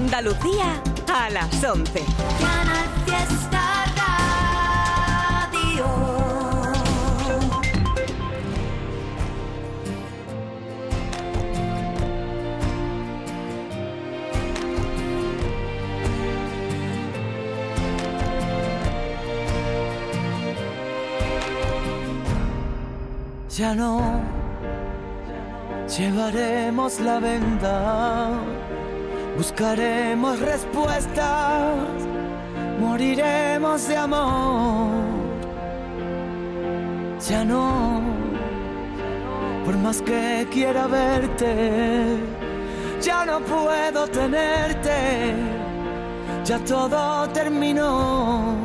Andalucía a las 11. Canal Fiesta Radio. Ya no llevaremos la venda, buscaremos respuestas, moriremos de amor. Ya no, por más que quiera verte, ya no puedo tenerte, ya todo terminó.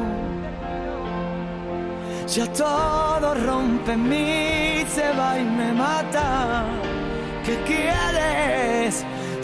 Ya todo rompe mí, se va y me mata. ¿Qué quieres?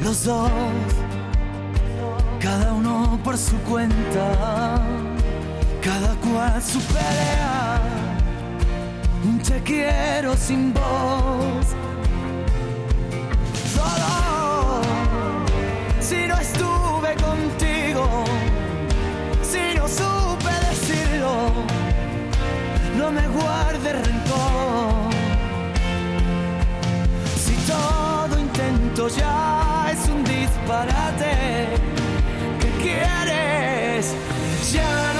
Los dos, cada uno por su cuenta, cada cual su pelea. Un te quiero sin voz. Solo si no estuve contigo, si no supe decirlo, no me guarde rencor. Intento ya es un disparate, ¿qué quieres? Ya no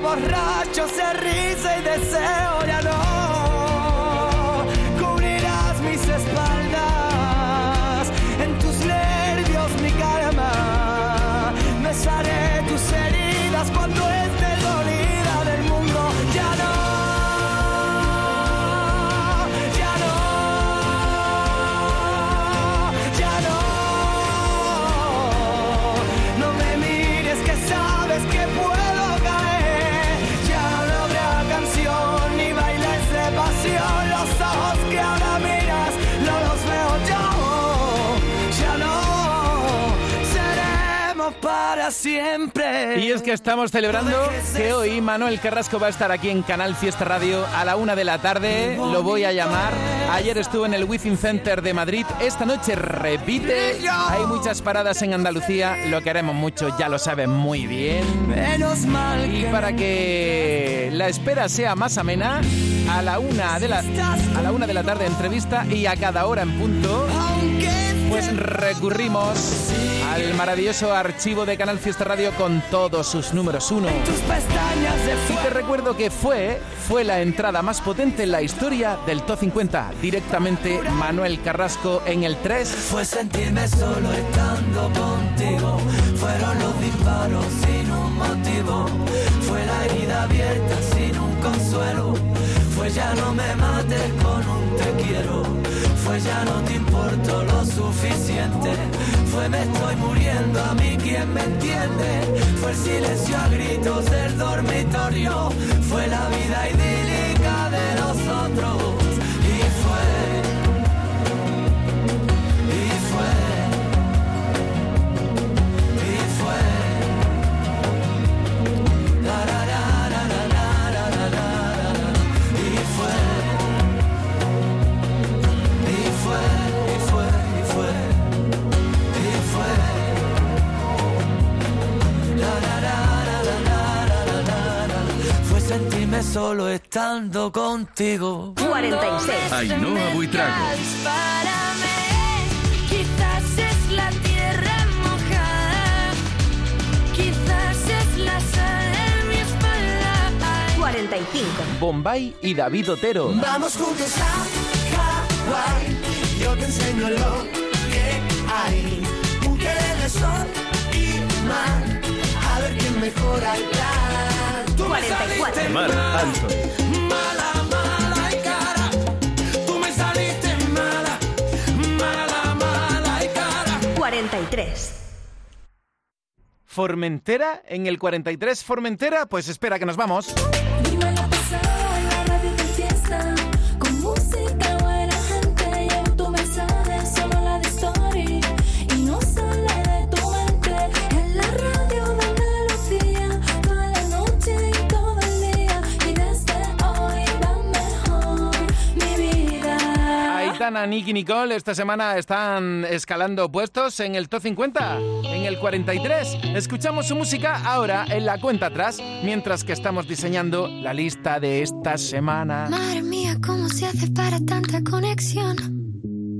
borrachos de risa y deseo. Ya no para siempre. Y es que estamos celebrando que hoy Manuel Carrasco va a estar aquí en Canal Fiesta Radio a la una de la tarde. Lo voy a llamar. Ayer estuvo en el Within Center de Madrid. Esta noche repite. Hay muchas paradas en Andalucía. Lo queremos mucho, ya lo saben muy bien. Menos mal Y para que la espera sea más amena, a la una de la, a la una de la tarde entrevista y a cada hora en punto, pues recurrimos al maravilloso archivo de Canal Fiesta Radio con todos sus números uno. Y te recuerdo que fue, fue la entrada más potente en la historia del Top 50. Directamente Manuel Carrasco en el 3. fue sentirme solo estando contigo. Fueron los disparos sin un motivo. Fue la herida abierta sin un consuelo. Fue ya no me mates con un te quiero. Fue ya no te importo lo suficiente. Fue me estoy muriendo a mí quien me entiende. Fue el silencio a gritos del dormitorio. Fue la vida idílica de nosotros. Solo estando contigo. 46. Ainhoa Buitrago. Dispárame, quizás es la tierra mojada, quizás es la sal en mi espalda. 45. Bombay y David Otero. Vamos juntos a Hawái, yo te enseño lo que hay. Un de sol y mar, a ver quién mejora el plan. Tú me 44. saliste Marc Anthony. mala, mala y cara. Tú me saliste mala, mala, mala y cara. 43. Formentera en el 43. Formentera, pues espera que nos vamos. Vida Aitana, Nicky, Nicole esta semana están escalando puestos en el top 50, en el 43. Escuchamos su música ahora en la cuenta atrás, mientras que estamos diseñando la lista de esta semana. Madre mía, ¿cómo se hace para tanta conexión?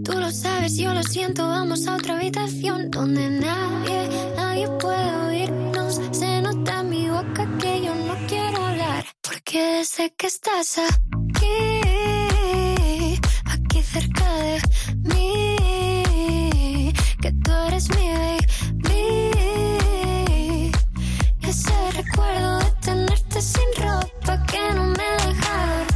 Tú lo sabes, yo lo siento, vamos a otra habitación donde nadie, nadie puede oírnos. Se nota en mi boca que yo no quiero hablar, porque sé que estás aquí cerca de mí, que tú eres mi baby. Ese recuerdo de tenerte sin ropa que no me deja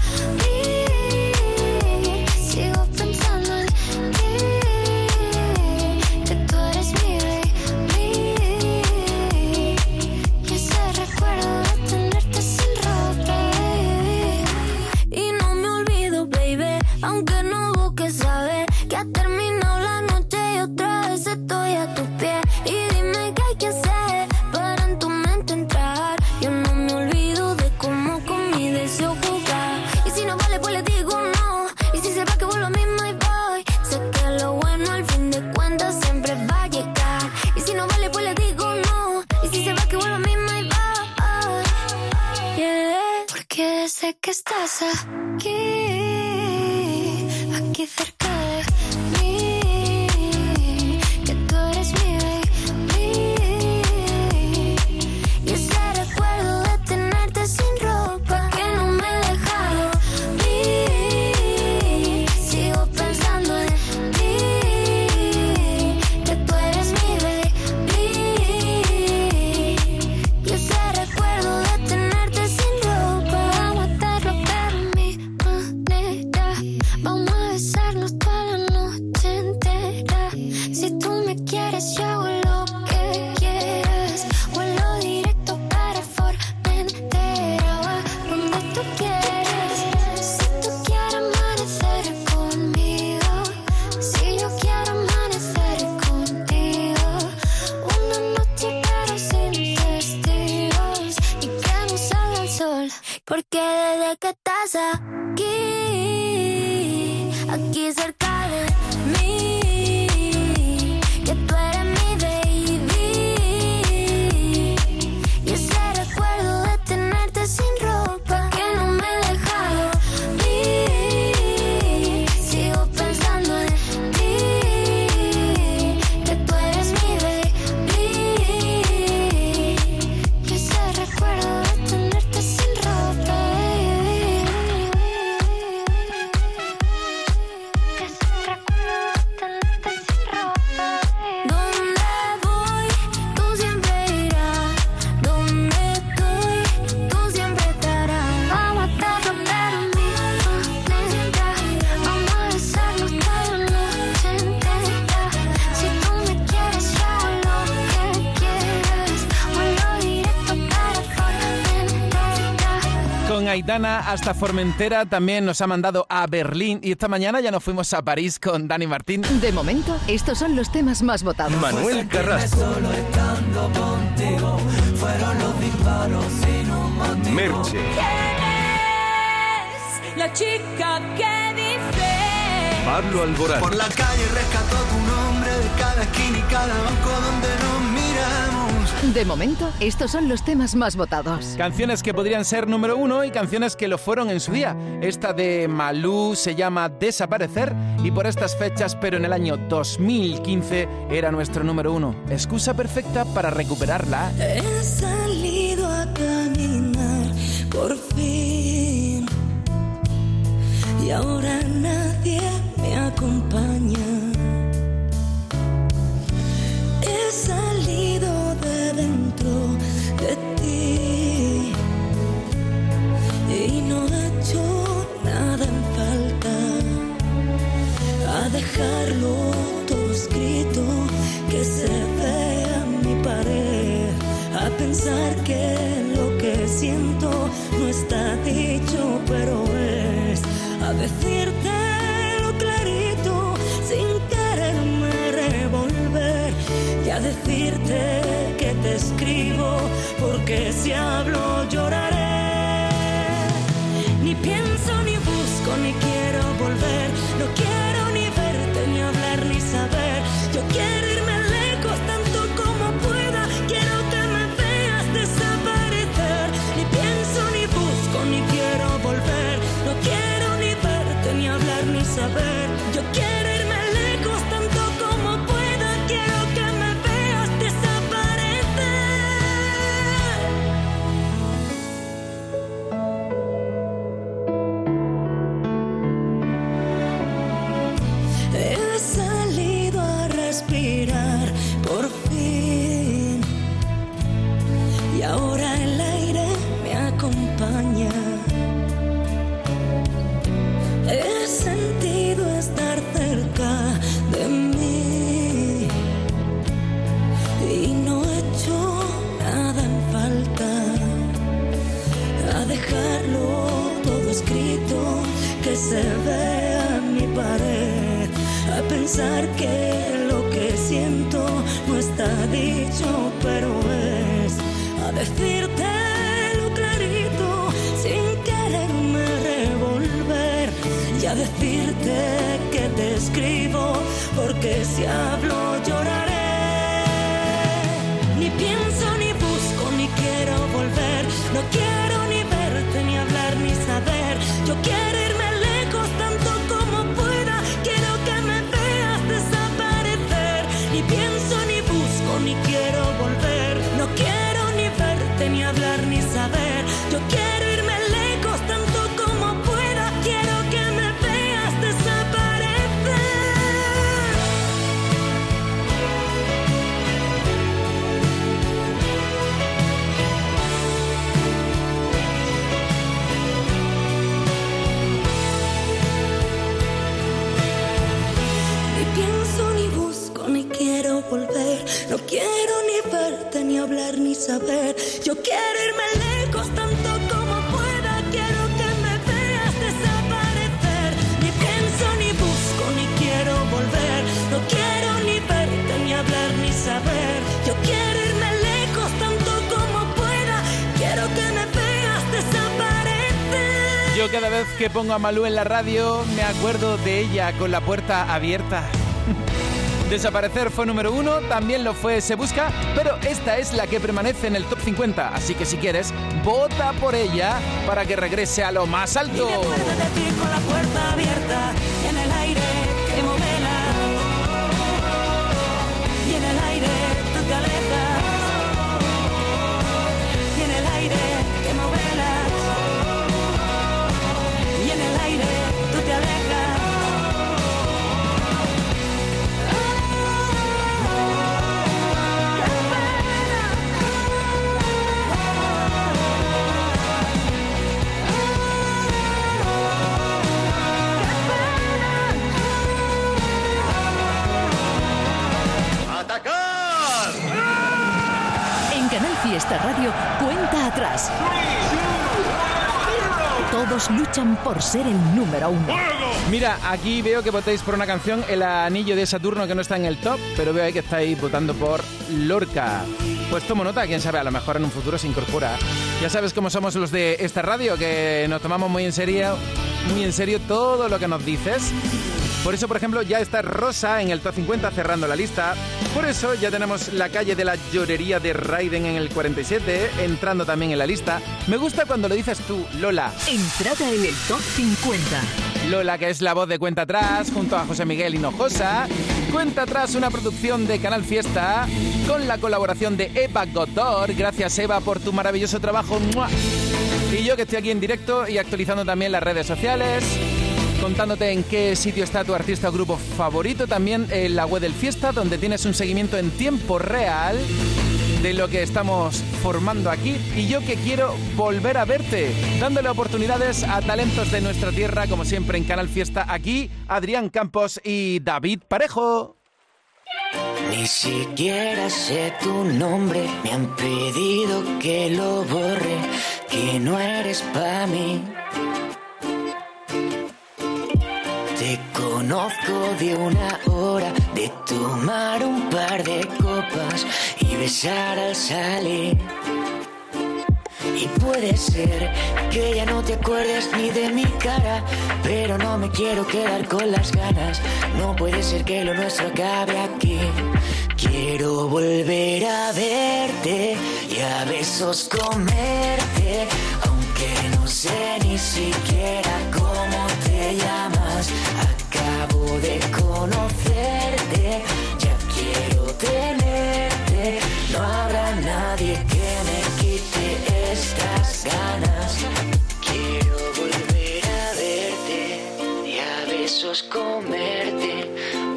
Aitana hasta Formentera también nos ha mandado a Berlín y esta mañana ya nos fuimos a París con Dani Martín. De momento, estos son los temas más votados. Manuel Carrasco. Un motivo. Merche. La chica que dice Pablo Alborán. Por la calle rescató tu nombre de cada esquina y cada banco donde. De momento, estos son los temas más votados. Canciones que podrían ser número uno y canciones que lo fueron en su día. Esta de Malú se llama Desaparecer y por estas fechas, pero en el año 2015, era nuestro número uno. Excusa perfecta para recuperarla. He salido a caminar por fin y ahora nadie me acompaña. He dentro de ti. Y no he hecho nada en falta a dejarlo todo escrito que se vea mi pared. A pensar que lo que siento no está dicho pero es a decirte escribo porque si hablo lloraré si hablo lloraré. Ni pienso ni busco ni quiero volver. No quiero ni verte ni hablar ni saber. Yo quiero irme lejos tanto como pueda. Quiero que me veas desaparecer. Ni pienso ni busco ni quiero volver. No quiero ni verte ni hablar ni saber. Yo quiero Yo quiero irme lejos tanto como pueda. Quiero que me veas desaparecer. Ni pienso, ni busco, ni quiero volver. No quiero ni verte, ni hablar, ni saber. Yo quiero irme lejos tanto como pueda. Quiero que me veas desaparecer. Yo cada vez que pongo a Malú en la radio me acuerdo de ella con la puerta abierta. Desaparecer fue número uno, también lo fue Se Busca, pero esta es la que permanece en el top 50, así que si quieres, vota por ella para que regrese a lo más alto. Radio, cuenta atrás. Todos luchan por ser el número uno. Mira, aquí veo que votáis por una canción, El Anillo de Saturno, que no está en el top, pero veo ahí que estáis votando por Lorca. Pues tomo nota, quién sabe, a lo mejor en un futuro se incorpora. Ya sabes cómo somos los de esta radio, que nos tomamos muy en serio, muy en serio todo lo que nos dices. Por eso, por ejemplo, ya está Rosa en el top 50 cerrando la lista. Por eso ya tenemos la calle de la llorería de Raiden en el 47, entrando también en la lista. Me gusta cuando lo dices tú, Lola. Entrada en el top 50. Lola, que es la voz de Cuenta Atrás, junto a José Miguel Hinojosa. Cuenta Atrás, una producción de Canal Fiesta, con la colaboración de Eva Gotor. Gracias, Eva, por tu maravilloso trabajo. ¡Mua! Y yo que estoy aquí en directo y actualizando también las redes sociales, contándote en qué sitio está tu artista o grupo favorito, también en la web del Fiesta, donde tienes un seguimiento en tiempo real de lo que estamos formando aquí y yo que quiero volver a verte, dándole oportunidades a talentos de nuestra tierra, como siempre en Canal Fiesta, aquí Adrián Campos y David Parejo. Ni siquiera sé tu nombre, me han pedido que lo borre, que no eres para mí. Te conozco de una hora, de tomar un par de copas y besar al salir. Y puede ser que ya no te acuerdes ni de mi cara, pero no me quiero quedar con las ganas. No puede ser que lo nuestro acabe aquí. Quiero volver a verte y a besos comerte, aunque no sé ni siquiera cómo te llamas. Acabo de conocerte, ya quiero tenerte. No habrá nadie que me quite estas ganas. Quiero volver a verte y a besos comerte,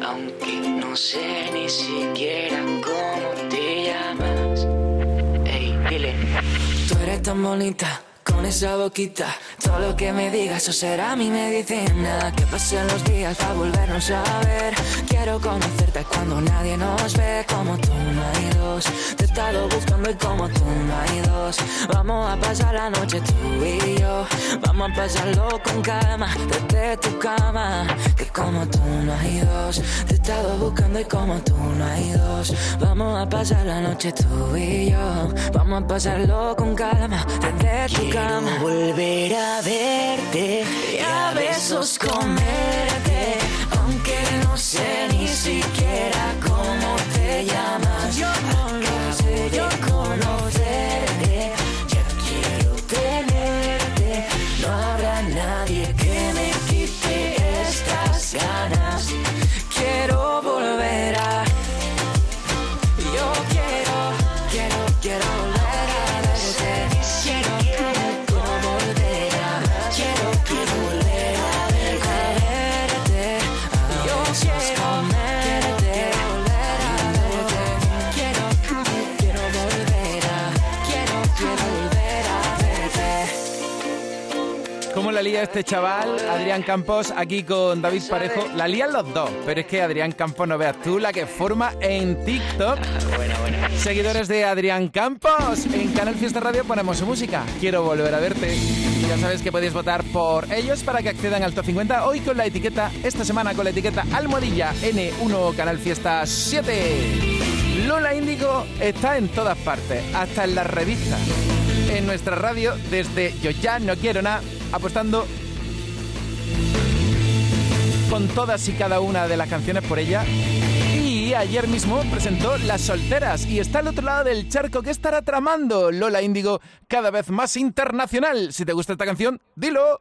aunque no sé ni siquiera cómo te llamas. Ey, dile. Tú eres tan bonita. Con esa boquita, todo lo que me digas, eso será mi medicina. Que pasen los días para volvernos a ver. Quiero conocerte cuando nadie nos ve. Como tú no hay dos. Te he estado buscando y como tú no hay dos. Vamos a pasar la noche tú y yo. Vamos a pasarlo con calma, desde tu cama. Que como tú no hay dos. Te he estado buscando y como tú no hay dos. Vamos a pasar la noche tú y yo. Vamos a pasarlo con calma, desde tu cama. volver a verte y a besos comerte. Aunque este chaval, Adrián Campos, aquí con David Parejo? La lían los dos, pero es que Adrián Campos no veas tú la que forma en TikTok. Seguidores de Adrián Campos, en Canal Fiesta Radio ponemos su música. Quiero volver a verte. Ya sabes que podéis votar por ellos para que accedan al top 50 hoy con la etiqueta, esta semana con la etiqueta Almohadilla N1 Canal Fiesta 7. Lola Índigo está en todas partes, hasta en las revistas. En nuestra radio, desde Yo ya no quiero nada, apostando con todas y cada una de las canciones por ella. Y ayer mismo presentó Las Solteras y está al otro lado del charco que estará tramando Lola Índigo cada vez más internacional. Si te gusta esta canción, dilo.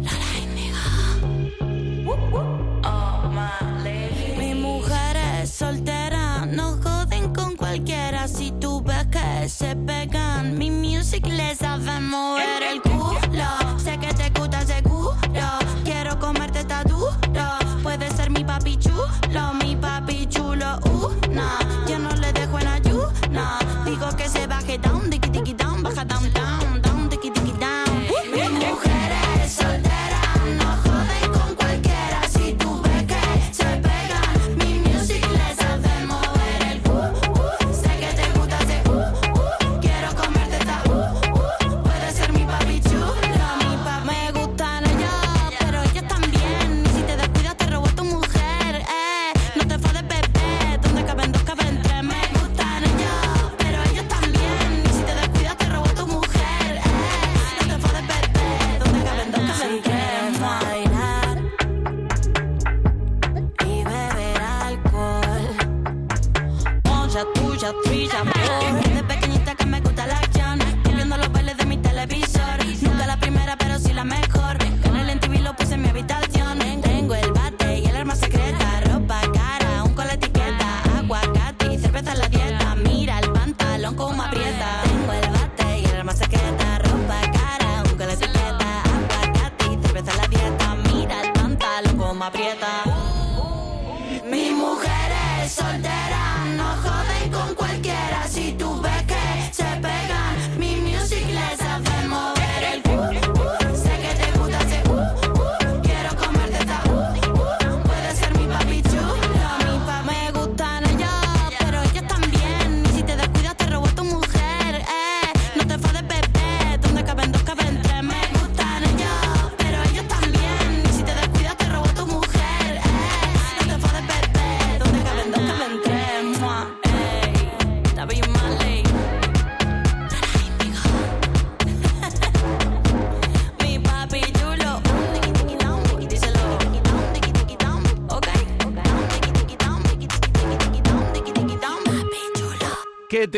Lola Índigo. Rotterdam.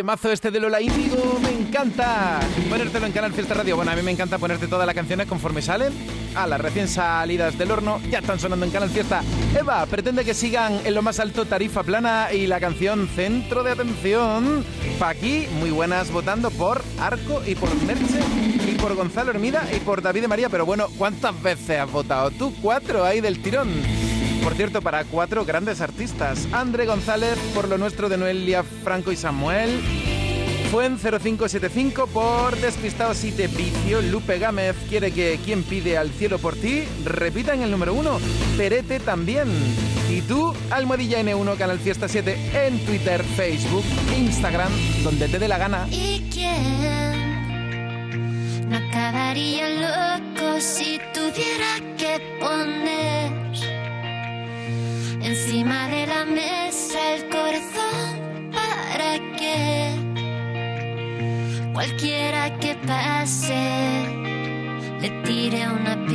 Temazo este de Lola Índigo! ¡Me encanta! Ponértelo en Canal Fiesta Radio. Bueno, a mí me encanta ponerte todas las canciones conforme salen. A las recién salidas del horno ya están sonando en Canal Fiesta. Eva pretende que sigan en lo más alto Tarifa Plana y la canción Centro de Atención. Pa' aquí, muy buenas votando por Arco y por Merche y por Gonzalo Hermida y por David de María. Pero bueno, ¿cuántas veces has votado tú? Cuatro ahí del tirón. Por cierto, para cuatro grandes artistas. André González por lo nuestro de Noelia, Franco y Samuel. Fuen 0575 por Despistados y de Vicio. Lupe Gámez quiere que quien pide al cielo por ti repita en el número uno. Perete también. Y tú, Almohadilla N1, Canal Fiesta 7 en Twitter, Facebook, Instagram, donde te dé la gana. ¿Y quién no acabaría loco si tuviera que poner encima de la mesa el corazón para que cualquiera que pase le tire una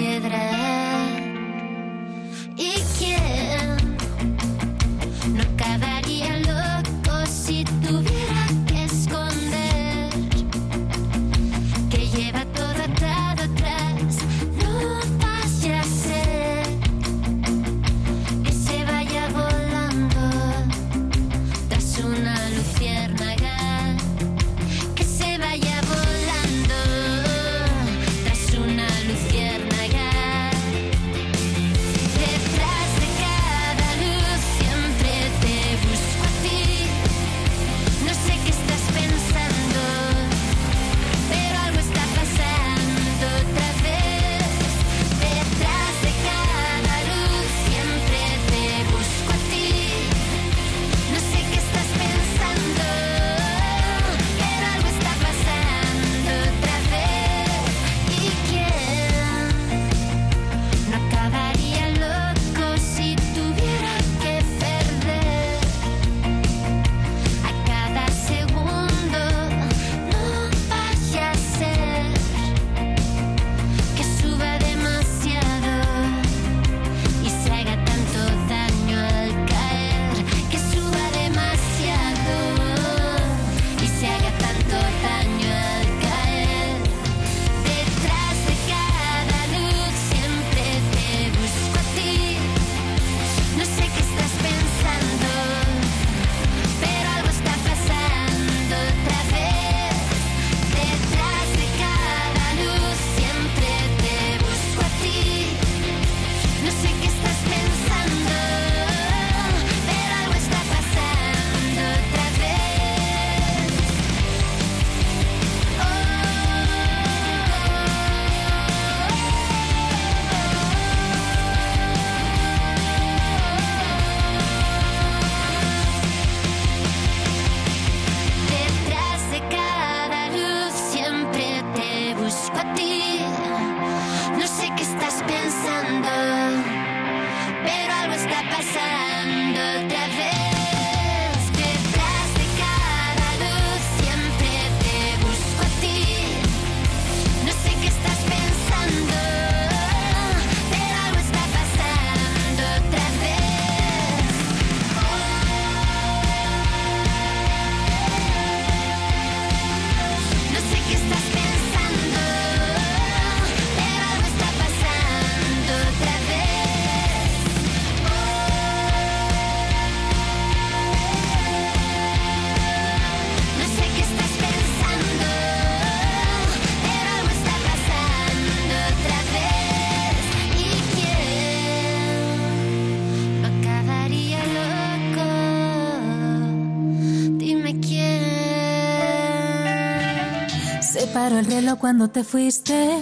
paró el reloj cuando te fuiste.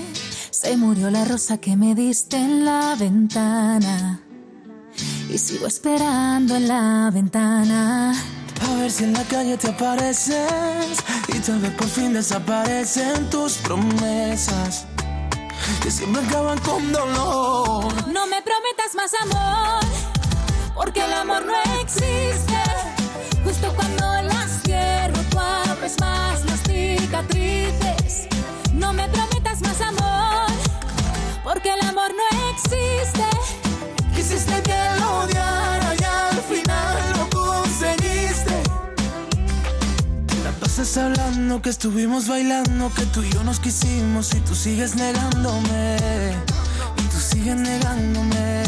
Se murió la rosa que me diste en la ventana. Y sigo esperando en la ventana. A ver si en la calle te apareces y tal vez por fin desaparecen tus promesas que siempre acaban con dolor. No me prometas más amor, porque el amor no existe. Justo cuando porque el amor no existe. Quisiste que lo odiara y al final lo conseguiste. La pasas hablando que estuvimos bailando, que tú y yo nos quisimos y tú sigues negándome. Y tú sigues negándome.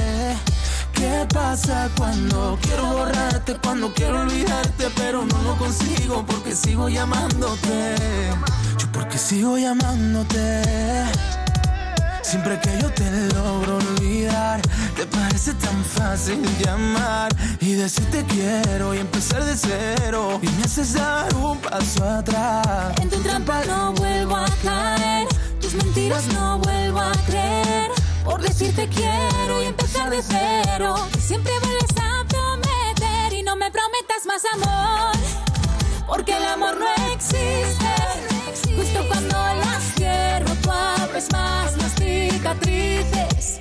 ¿Qué pasa cuando quiero borrarte, cuando quiero olvidarte, pero no lo consigo porque sigo llamándote? Porque sigo llamándote. Siempre que yo te logro olvidar, te parece tan fácil llamar y decirte quiero y empezar de cero. Y me haces dar un paso atrás. En tu trampa no vuelvo a caer, tus mentiras no vuelvo a creer. Por decirte quiero y empezar de cero, siempre vuelves a prometer y no me prometas más amor, porque el amor no existe. Justo cuando las cierro, tú abres más las cicatrices.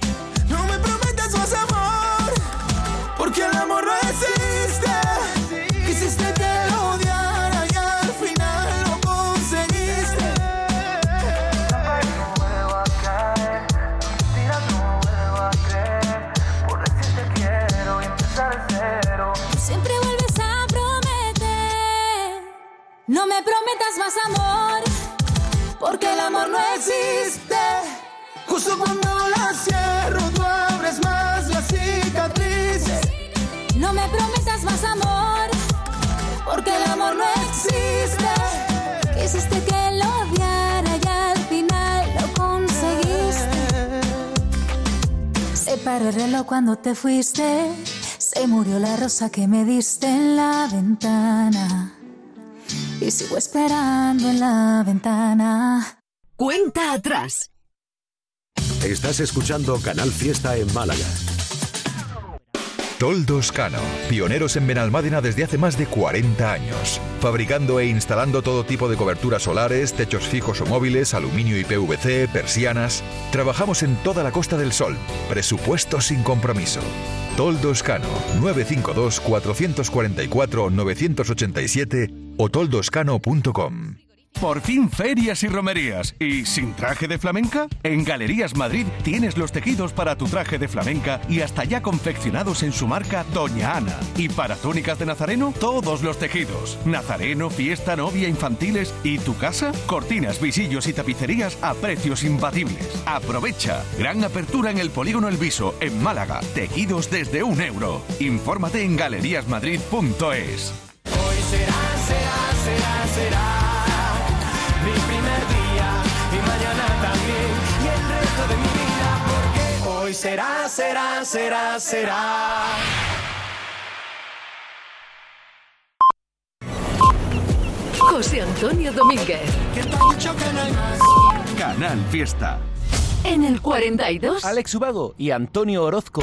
No me prometas más amor, porque el amor no existe. Quisiste que lo odiara y al final lo conseguiste. No vuelvo a caer, mentiras no vuelvo a creer. Por decirte quiero y empezar de cero. Siempre vuelves a prometer. No me prometas más amor, porque el amor no existe. Justo cuando la cierro, tú abres más las cicatrices. No me prometas más amor, porque el amor no existe. Quisiste que lo odiara y al final lo conseguiste. Se paró el reloj cuando te fuiste. Se murió la rosa que me diste en la ventana. Y sigo esperando en la ventana. Cuenta atrás. Estás escuchando Canal Fiesta en Málaga. Toldos Cano, pioneros en Benalmádena desde hace más de 40 años, fabricando e instalando todo tipo de coberturas solares, techos fijos o móviles, aluminio y PVC, persianas. Trabajamos en toda la Costa del Sol. Presupuesto sin compromiso. Toldos Cano, 952 444 987 o toldoscano.com. Por fin ferias y romerías. ¿Y sin traje de flamenca? En Galerías Madrid tienes los tejidos para tu traje de flamenca y hasta ya confeccionados en su marca Doña Ana. Y para túnicas de nazareno, todos los tejidos. Nazareno, fiesta, novia, infantiles y tu casa, cortinas, visillos y tapicerías a precios imbatibles. Aprovecha. Gran apertura en el Polígono El Viso, en Málaga. Tejidos desde un euro. Infórmate en galeríasmadrid.es. porque hoy será, será, será, será. José Antonio Domínguez. Canal Fiesta. En el 42. Alex Ubago y Antonio Orozco.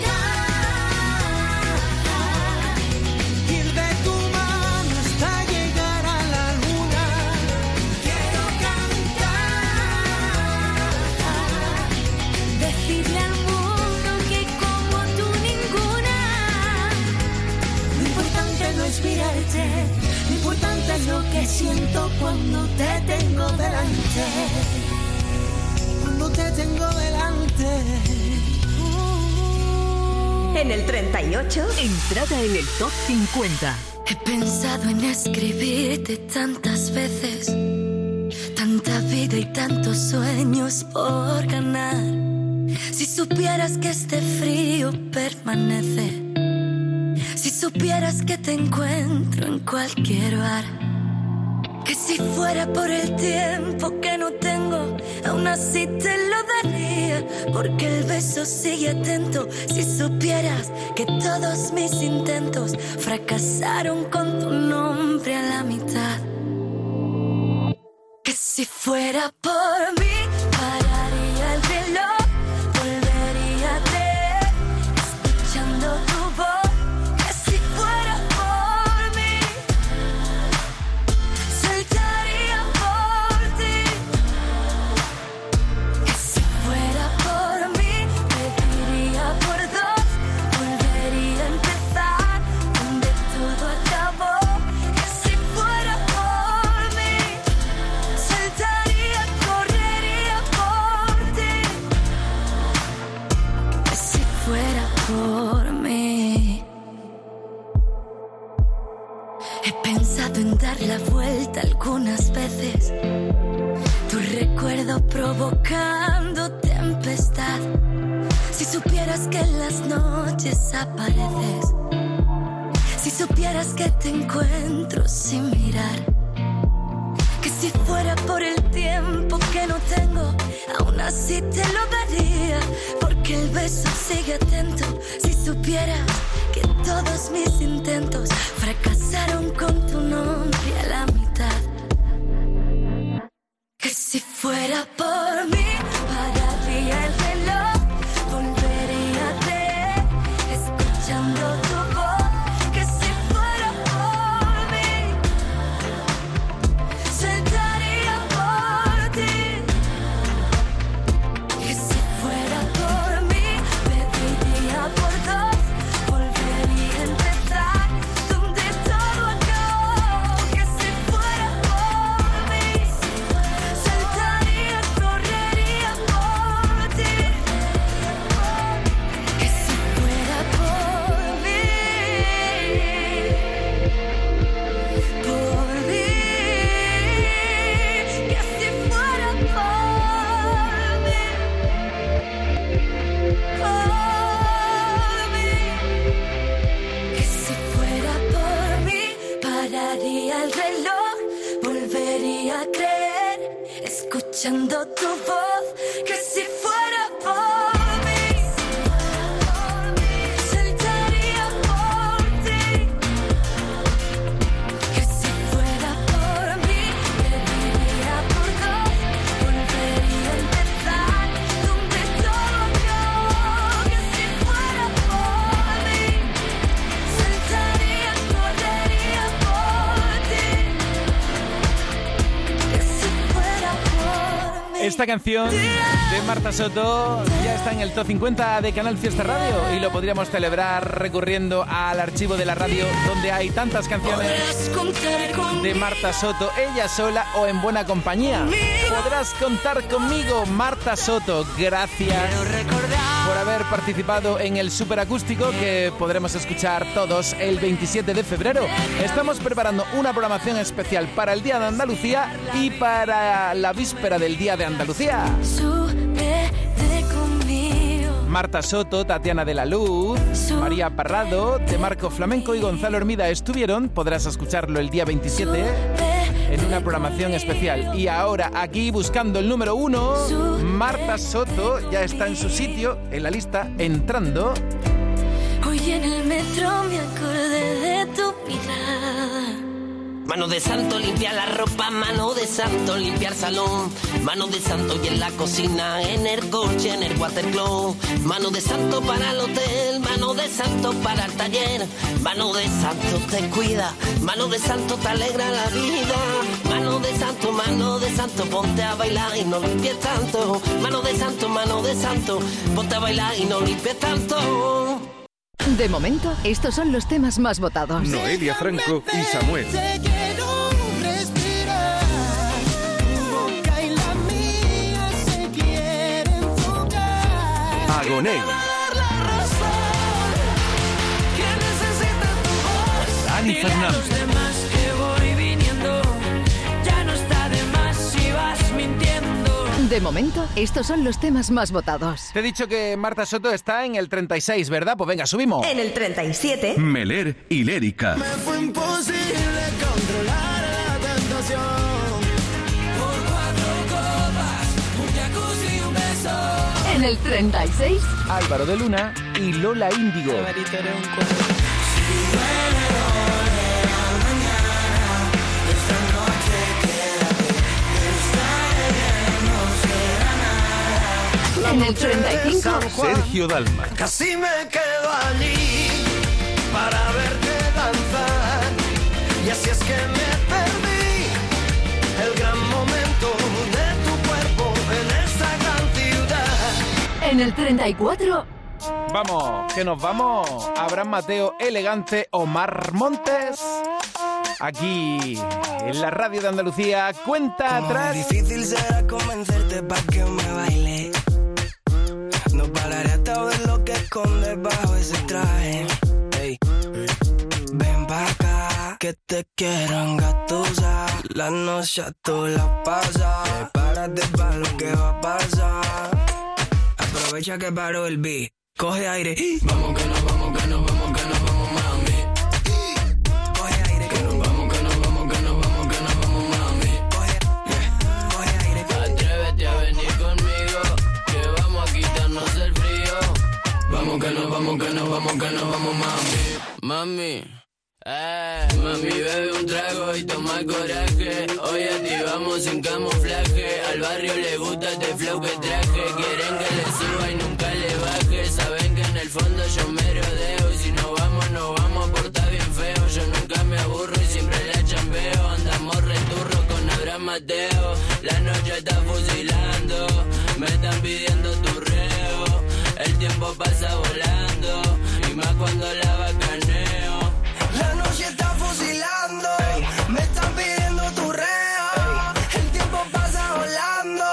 que siento cuando te tengo delante. cuando te tengo delante. En el 38. Entrada en el top 50. He pensado en escribirte tantas veces, tanta vida y tantos sueños por ganar. Si supieras que este frío permanece, si supieras que te encuentro en cualquier bar, si fuera por el tiempo que no tengo, aún así te lo daría, porque el beso sigue atento. Si supieras que todos mis intentos fracasaron con tu nombre a la mitad, que si fuera por mí, Esta canción de Marta Soto ya está en el top 50 de Canal Fiesta Radio y lo podríamos celebrar recurriendo al archivo de la radio donde hay tantas canciones de Marta Soto, ella sola o en buena compañía. Podrás contar conmigo, Marta Soto. Gracias haber participado en el superacústico que podremos escuchar todos el 27 de febrero. Estamos preparando una programación especial para el Día de Andalucía y para la víspera del Día de Andalucía. Marta Soto, Tatiana de la Luz, María Parrado, De Marco Flamenco y Gonzalo Hermida estuvieron. Podrás escucarlo el día 27 en una programación especial. Y ahora aquí buscando el número uno, Marta Soto ya está en su sitio, en la lista, entrando. Hoy en el metro me acordé de tu. Mano de santo limpia la ropa, mano de santo limpiar salón, mano de santo y en la cocina, en el coche, en el watercloak, mano de santo para el hotel, mano de santo para el taller, mano de santo te cuida, mano de santo te alegra la vida, mano de santo, mano de santo, ponte a bailar y no limpies tanto, mano de santo, mano de santo, ponte a bailar y no limpies tanto. De momento, estos son los temas más votados. Noelia Franco y Samuel. Agoné. Dani Fernández. De momento, estos son los temas más votados. Te he dicho que Marta Soto está en el 36, ¿verdad? Pues venga, subimos. En el 37. Meler y Lérica. Me fue imposible. En el 36, Álvaro de Luna y Lola Índigo. en el 35, Sergio Dalma. Casi me quedo allí para verte danzar. Y así es que me perdí en el 34, Vamos, que nos vamos. Abraham Mateo, elegante, Omar Montes. Aquí en la radio de Andalucía, cuenta atrás. Difícil será convencerte para que me baile. No pararé hasta ver lo que esconde bajo ese traje. Ey. Ven pa' acá, que te quiero engatusar. La noche tú la pasas. Prepárate para lo que va a pasar. Aprovecha que paro el beat. Coge aire. Vamos que nos vamos, que nos vamos, que nos vamos, mami. Coge aire. Que nos vamos, que nos vamos, que nos vamos, que nos vamos, mami. Coge, yeah, coge aire. Atrévete a venir conmigo, que vamos a quitarnos el frío. Vamos que nos vamos, que nos vamos, que nos vamos, mami. Mami. Eh, mami, bebe un trago y toma coraje. Hoy activamos sin camuflaje. Al barrio le gusta este flow que traje. Quieren que le fondo yo me rodeo. Y si no vamos, no vamos por estar bien feo. Yo nunca me aburro y siempre la chambeo. Andamos returro con Abraham Mateo. La noche está fusilando. Me están pidiendo tu reo. El tiempo pasa volando. Y más cuando la bacaneo. La noche está fusilando, me están pidiendo tu reo. El tiempo pasa volando,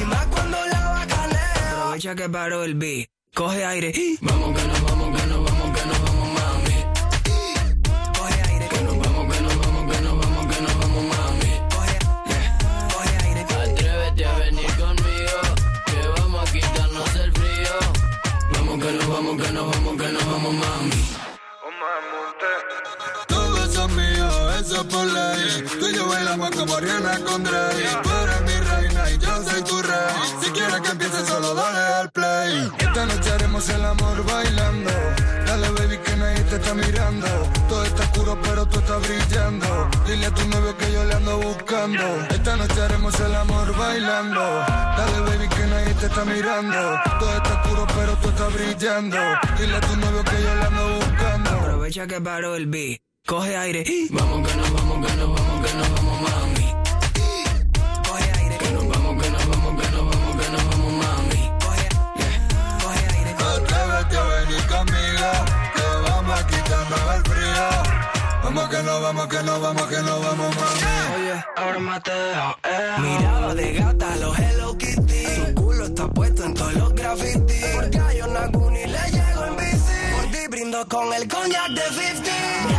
y más cuando la bacaneo. Aprovecha que paro el beat, coge aire. Vamos que nos vamos, que nos vamos, que nos vamos, mami. Coge aire. Que nos vamos, que nos vamos, que nos vamos, que nos vamos, mami. Coge, yeah, coge aire. Atrévete a venir conmigo, que vamos a quitarnos el frío. Vamos que nos vamos, que nos vamos, que nos vamos, mami. Todos son míos, eso por ley. Tú y yo bailamos como Rihanna con Drake. Quieres que empiece, solo dale al play. Esta noche haremos el amor bailando. Dale, baby, que nadie te está mirando. Todo está oscuro, pero tú estás brillando. Dile a tu novio que yo le ando buscando. Esta noche haremos el amor bailando. Dale, baby, que nadie te está mirando. Todo está oscuro, pero tú estás brillando. Dile a tu novio que yo le ando buscando. Aprovecha que paro el beat, coge aire. Vamos que nos vamos, que nos vamos, que nos vamos, mami. Vamos que no vamos, que no vamos, que no vamos, mami. Oye, ahora Mateo, eh. Mirada de gata, los Hello Kitty. Su culo está puesto en todos los grafitis. Porque a Yonaguni le llego en bici. Por ti brindo con el coñac de 50.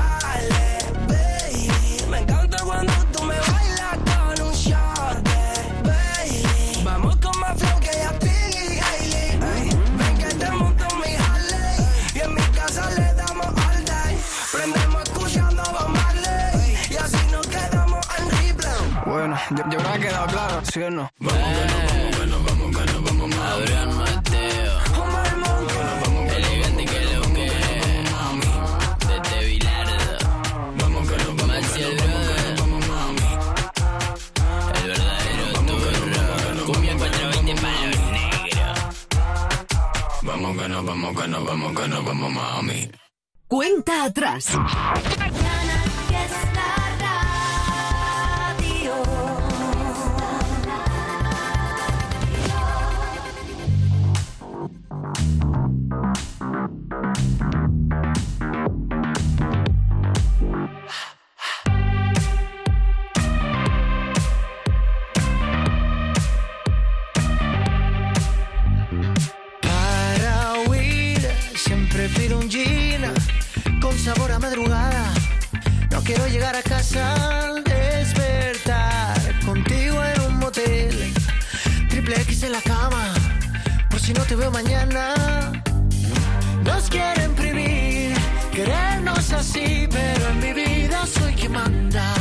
Yo, yo creo que ha quedado claro, ¿sí o no? Vamos que nos vamos, que nos vamos, que nos vamos, mami. Abraham Mateo, elegante que lo que Desde Bilardo, Vamos que nos vamos, Marcial Brother, el verdadero turro. Cumbia 420 para los negros. vamos que nos vamos, que nos vamos, que nos vamos, mami. cuenta atrás. Si no te veo mañana. Nos quieren prohibir querernos así, pero en mi vida soy quien manda.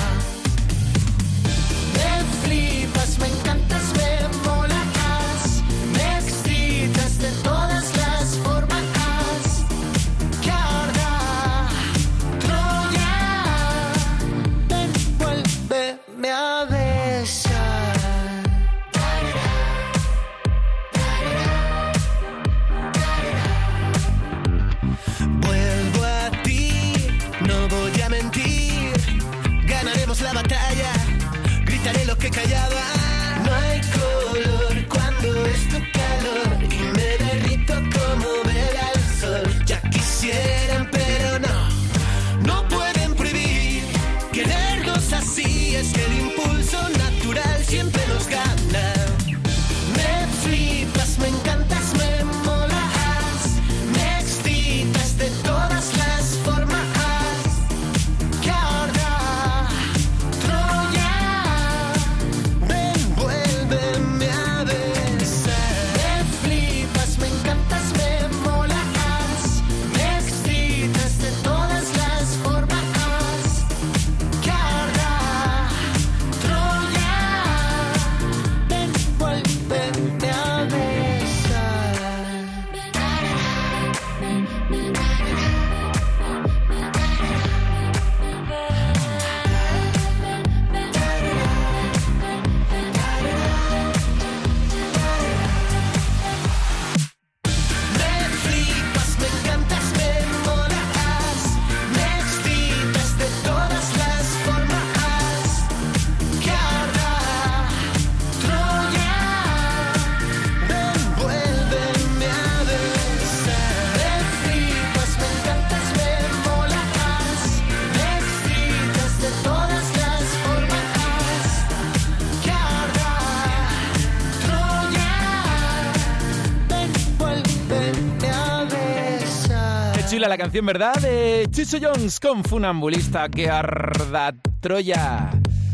Canción, ¿verdad? De Chicho Jones con Funambulista que arda Troya.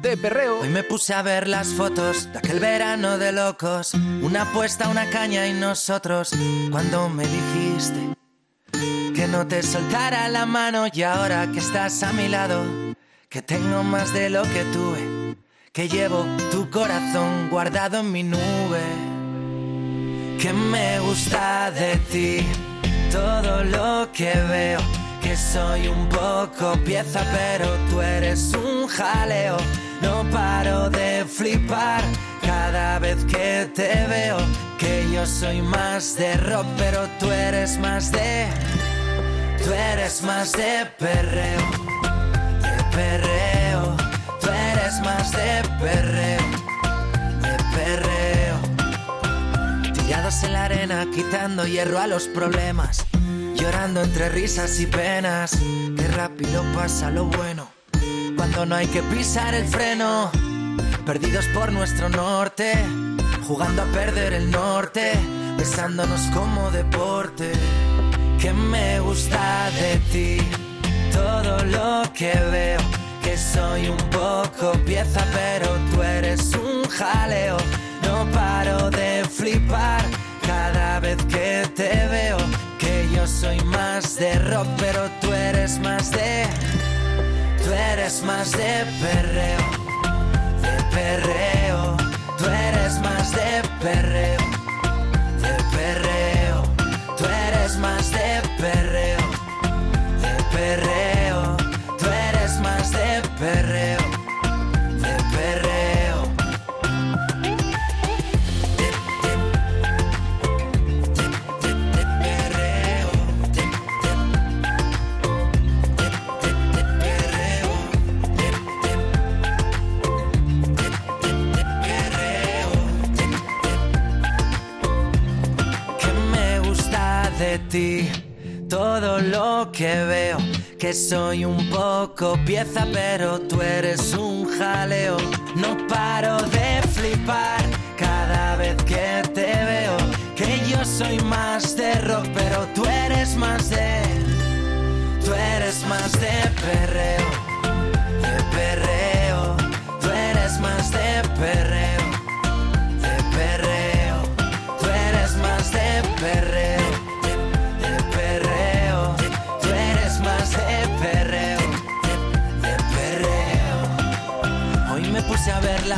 Hoy me puse a ver las fotos de aquel verano de locos. Una apuesta, una caña y nosotros. Cuando me dijiste que no te soltara la mano y ahora que estás a mi lado, que tengo más de lo que tuve, que llevo tu corazón guardado en mi nube. Que me gusta de ti todo lo que veo. Que soy un poco pieza, pero tú eres un jaleo. No paro de flipar cada vez que te veo. Que yo soy más de rock, pero tú eres más de. Tú eres más de perreo. De perreo. Tú eres más de perreo. De perreo. Tirados en la arena, quitando hierro a los problemas. Llorando entre risas y penas. Qué rápido pasa lo bueno. No hay que pisar el freno. Perdidos por nuestro norte. Jugando a perder el norte. Besándonos como deporte. Que me gusta de ti. Todo lo que veo. Que soy un poco pieza, pero tú eres un jaleo. No paro de flipar cada vez que te veo. Que yo soy más de rock, pero tú eres más de. Tú eres más de perreo. De perreo. Todo lo que veo. Que soy un poco pieza, pero tú eres un jaleo. No paro de flipar cada vez que te veo. Que yo soy más de rock, pero tú eres más de. Tú eres más de perreo, de perreo. Tú eres más de perreo,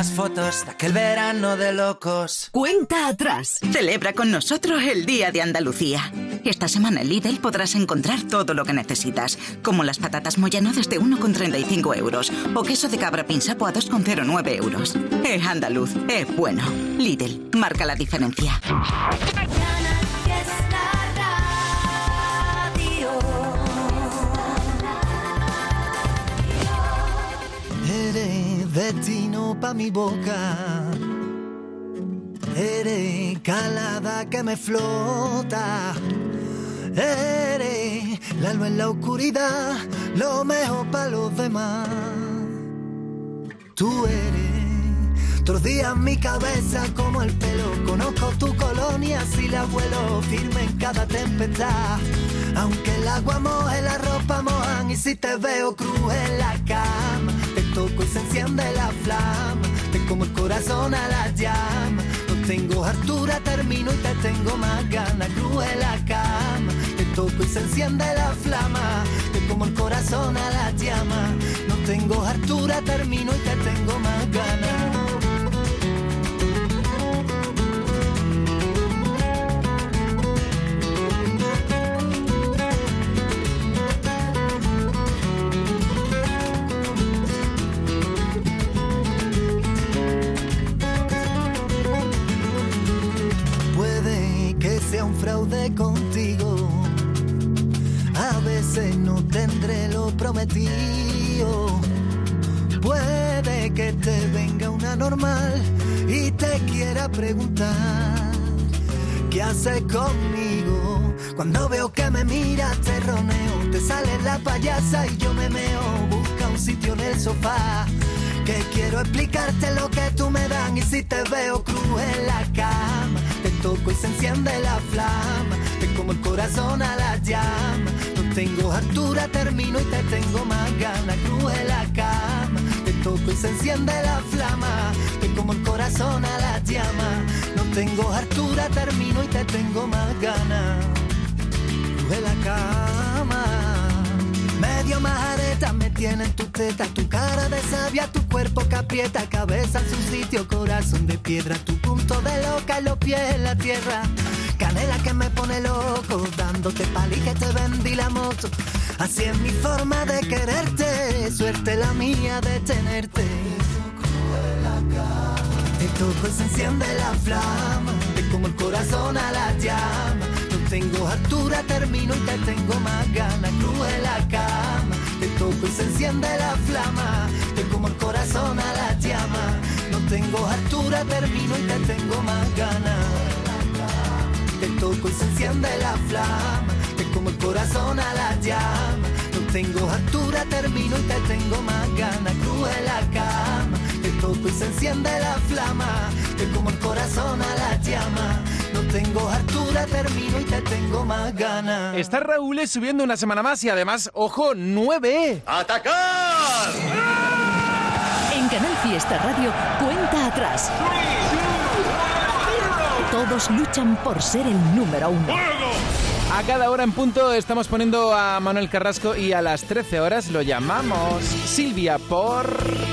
las fotos de aquel verano de locos. Cuenta atrás. Celebra con nosotros el Día de Andalucía. Esta semana en Lidl podrás encontrar todo lo que necesitas, como las patatas Moyano desde 1,35 euros o queso de cabra pinsapo a 2,09 euros. Es andaluz, es bueno. Lidl, marca la diferencia. Destino pa' mi boca. Eres calada que me flota. Eres la luz en la oscuridad, lo mejor para los demás. Tú eres todos días mi cabeza como el pelo. Conozco tu colonia si la vuelo firme en cada tempestad. Aunque el agua moje, la ropa mojan y si te veo cruz en la cama, toco y se enciende la flama. Te como el corazón a la llama. No tengo hartura, termino y te tengo más ganas. Cruz la cama, te toco y se enciende la flama. Te como el corazón a la llama. No tengo hartura, termino y te tengo más ganas. Un fraude contigo. A veces no tendré lo prometido. Puede que te venga una normal y te quiera preguntar qué haces conmigo. Cuando veo que me miras te roneo, te sale la payasa y yo me meo. Busca un sitio en el sofá. Que quiero explicarte lo que tú me dan y si te veo cruz en la cama, toco y se enciende la flama, te como el corazón a la llama, no tengo altura, termino y te tengo más ganas, cruz en la cama, te toco y se enciende la flama, te como el corazón a la llama, no tengo altura, termino y te tengo más ganas, cruz en la cama. Medio majareta me tienen tu teta, tu cara de sabia, tu cuerpo que aprieta, cabeza en su sitio, corazón de piedra, tu punto de loca los pies en la tierra. Canela que me pone loco, dándote pali que te vendí la moto. Así es mi forma de quererte, suerte la mía de tenerte. Te toco y se enciende la flama, te como el corazón a la llama. Tengo altura, termino y te tengo más ganas. Cruz en la cama, te toco y se enciende la flama. Te como el corazón a la llama. No tengo altura, termino y te tengo más ganas. Te toco y se enciende la flama. Te como el corazón a la llama. No tengo altura, termino y te tengo más ganas. Cruz en la cama. Te toco y se enciende la flama. Te como el corazón a la llama. Tengo altura, termino y te tengo más ganas. Está Raúl subiendo una semana más y además, ojo, 9. ¡Atacar! En Canal Fiesta Radio, cuenta atrás. Todos luchan por ser el número uno. A cada hora en punto estamos poniendo a Manuel Carrasco y a las 13 horas lo llamamos Silvia por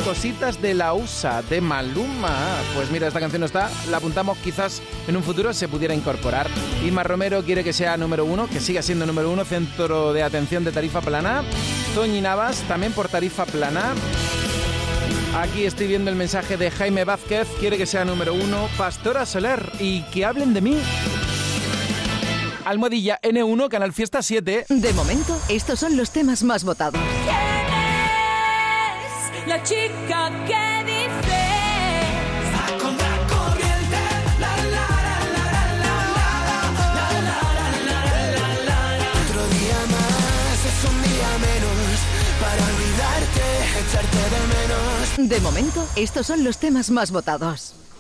Cositas de la USA de Maluma. Pues mira, esta canción no está, la apuntamos, quizás en un futuro se pudiera incorporar. Ima Romero quiere que sea número uno, que siga siendo número uno, centro de atención de tarifa plana. Toñi Navas también por tarifa plana. Aquí estoy viendo el mensaje de Jaime Vázquez, quiere que sea número uno, Pastora Soler, y que hablen de mí almohadilla N1, Canal Fiesta 7. De momento, estos son los temas más votados. ¿Quién es la chica que dice? De momento, estos son los temas más votados.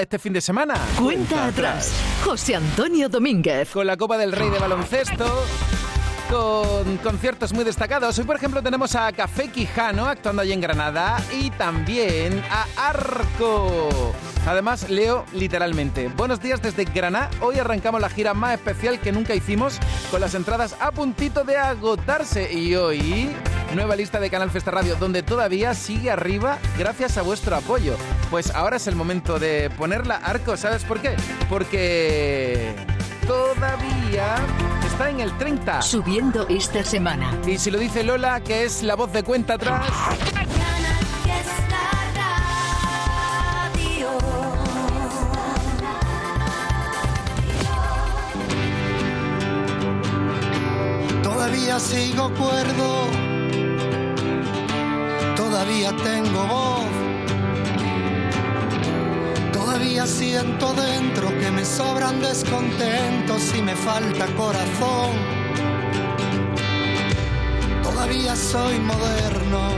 este fin de semana. Cuenta atrás. José Antonio Domínguez. Con la Copa del Rey de Baloncesto. Con conciertos muy destacados. Hoy, por ejemplo, tenemos a Café Quijano actuando allí en Granada y también a Arco. Además, leo literalmente. Buenos días desde Granada. Hoy arrancamos la gira más especial que nunca hicimos con las entradas a puntito de agotarse. Y hoy, nueva lista de Canal Fiesta Radio, donde todavía sigue arriba gracias a vuestro apoyo. Pues ahora es el momento de ponerla Arco. ¿Sabes por qué? Porque todavía está en el 30. Subiendo esta semana. Y si lo dice Lola, que es la voz de cuenta atrás. Todavía sigo cuerdo, todavía tengo voz, todavía siento dentro que me sobran descontentos y me falta corazón. Todavía soy moderno,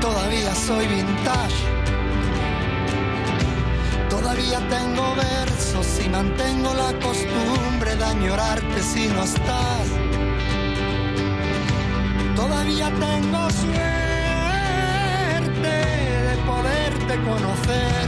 todavía soy vintage. Todavía tengo versos y mantengo la costumbre de añorarte si no estás. Todavía tengo suerte conocer.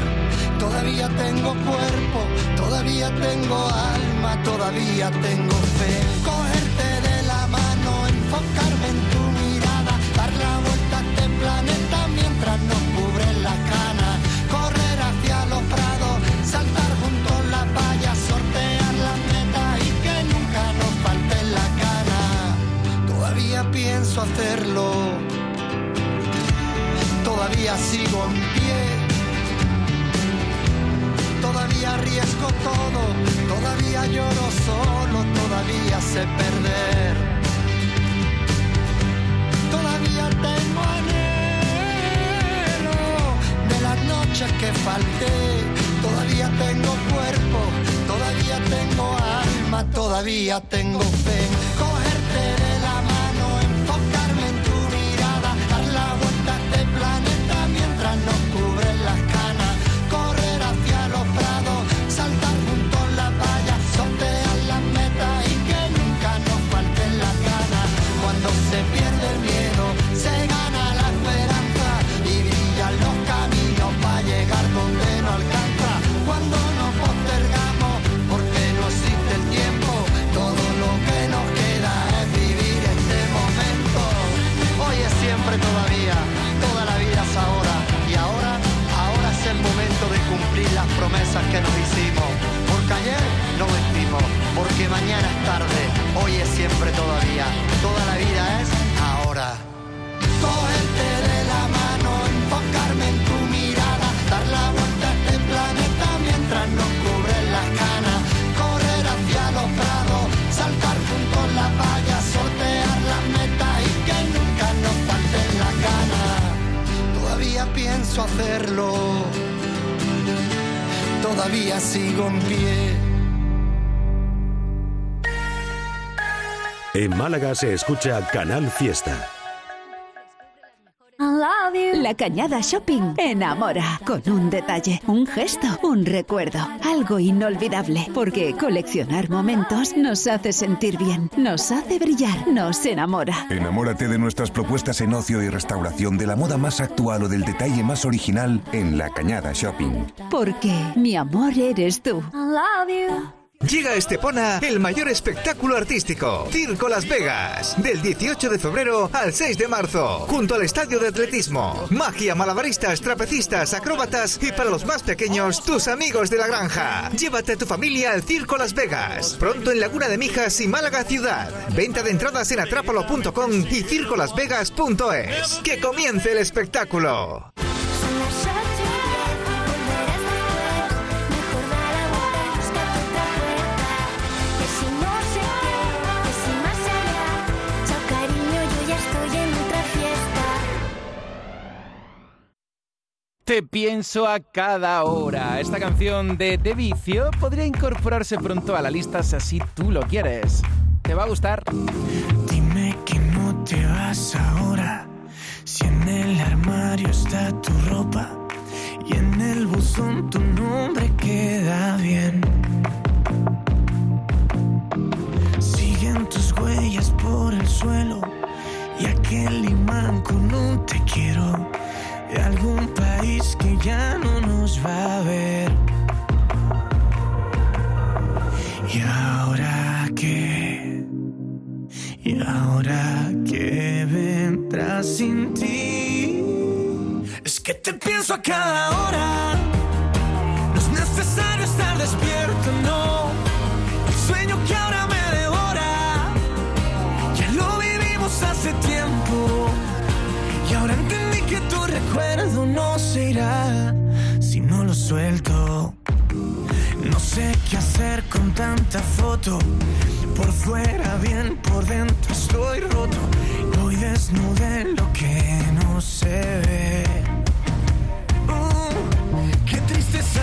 Todavía tengo cuerpo, todavía tengo alma, todavía tengo fe. Cogerte de la mano, enfocarme en tu mirada, dar la vuelta a este planeta mientras nos cubre la cana. Correr hacia los prados, saltar junto a la valla, sortear la meta y que nunca nos falte la gana. Todavía pienso hacerlo, todavía sigo arriesgo todo, todavía lloro solo, todavía sé perder. Todavía tengo anhelo de las noches que falté. Todavía tengo cuerpo, todavía tengo alma, todavía tengo fe. Mañana es tarde, hoy es siempre todavía, toda la vida es ahora. Cogerte de la mano, enfocarme en tu mirada, dar la vuelta a este planeta mientras nos cubren las canas, correr hacia los prados, saltar junto a la valla, sortear las metas y que nunca nos falten las ganas. Todavía pienso hacerlo, todavía sigo en pie. En Málaga se escucha Canal Fiesta. La Cañada Shopping enamora con un detalle, un gesto, un recuerdo, algo inolvidable, porque coleccionar momentos nos hace sentir bien, nos hace brillar, nos enamora. Enamórate de nuestras propuestas en ocio y restauración de la moda más actual o del detalle más original en La Cañada Shopping. Porque mi amor eres tú. Llega a Estepona el mayor espectáculo artístico, Circo Las Vegas, del 18 de febrero al 6 de marzo, junto al estadio de atletismo. Magia, malabaristas, trapecistas, acróbatas y para los más pequeños, tus amigos de la granja. Llévate a tu familia al Circo Las Vegas, pronto en Laguna de Mijas y Málaga Ciudad. Venta de entradas en atrápalo.com y circolasvegas.es. Que comience el espectáculo. Pienso a cada hora. Esta canción de De Vicio podría incorporarse pronto a la lista si así tú lo quieres. ¿Te va a gustar? Dime que no te vas ahora. Si en el armario está tu ropa y en el buzón tu nombre queda bien. Siguen tus huellas por el suelo y aquel imán con un te quiero de algún país que ya no nos va a ver. ¿Y ahora qué? ¿Y ahora qué vendrá sin ti? Es que te pienso a cada hora. No sé qué hacer con tanta foto. Por fuera bien, por dentro estoy roto. Hoy desnudé lo que no se ve. Uh, qué triste es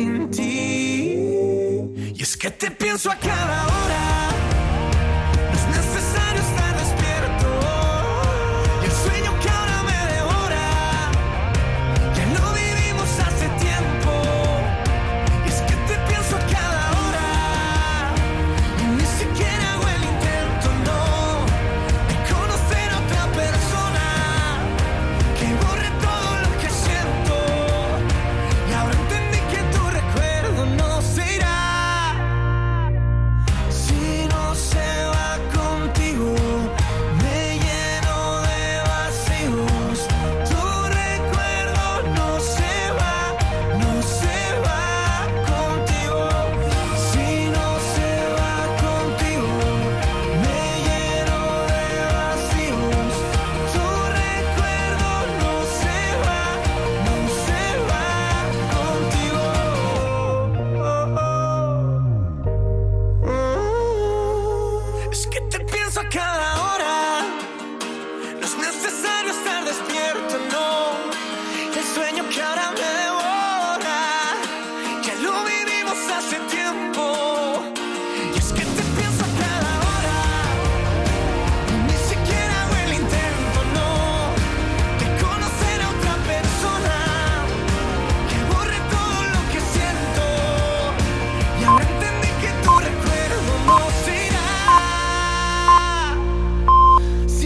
sin. Y es que te pienso a cada hora.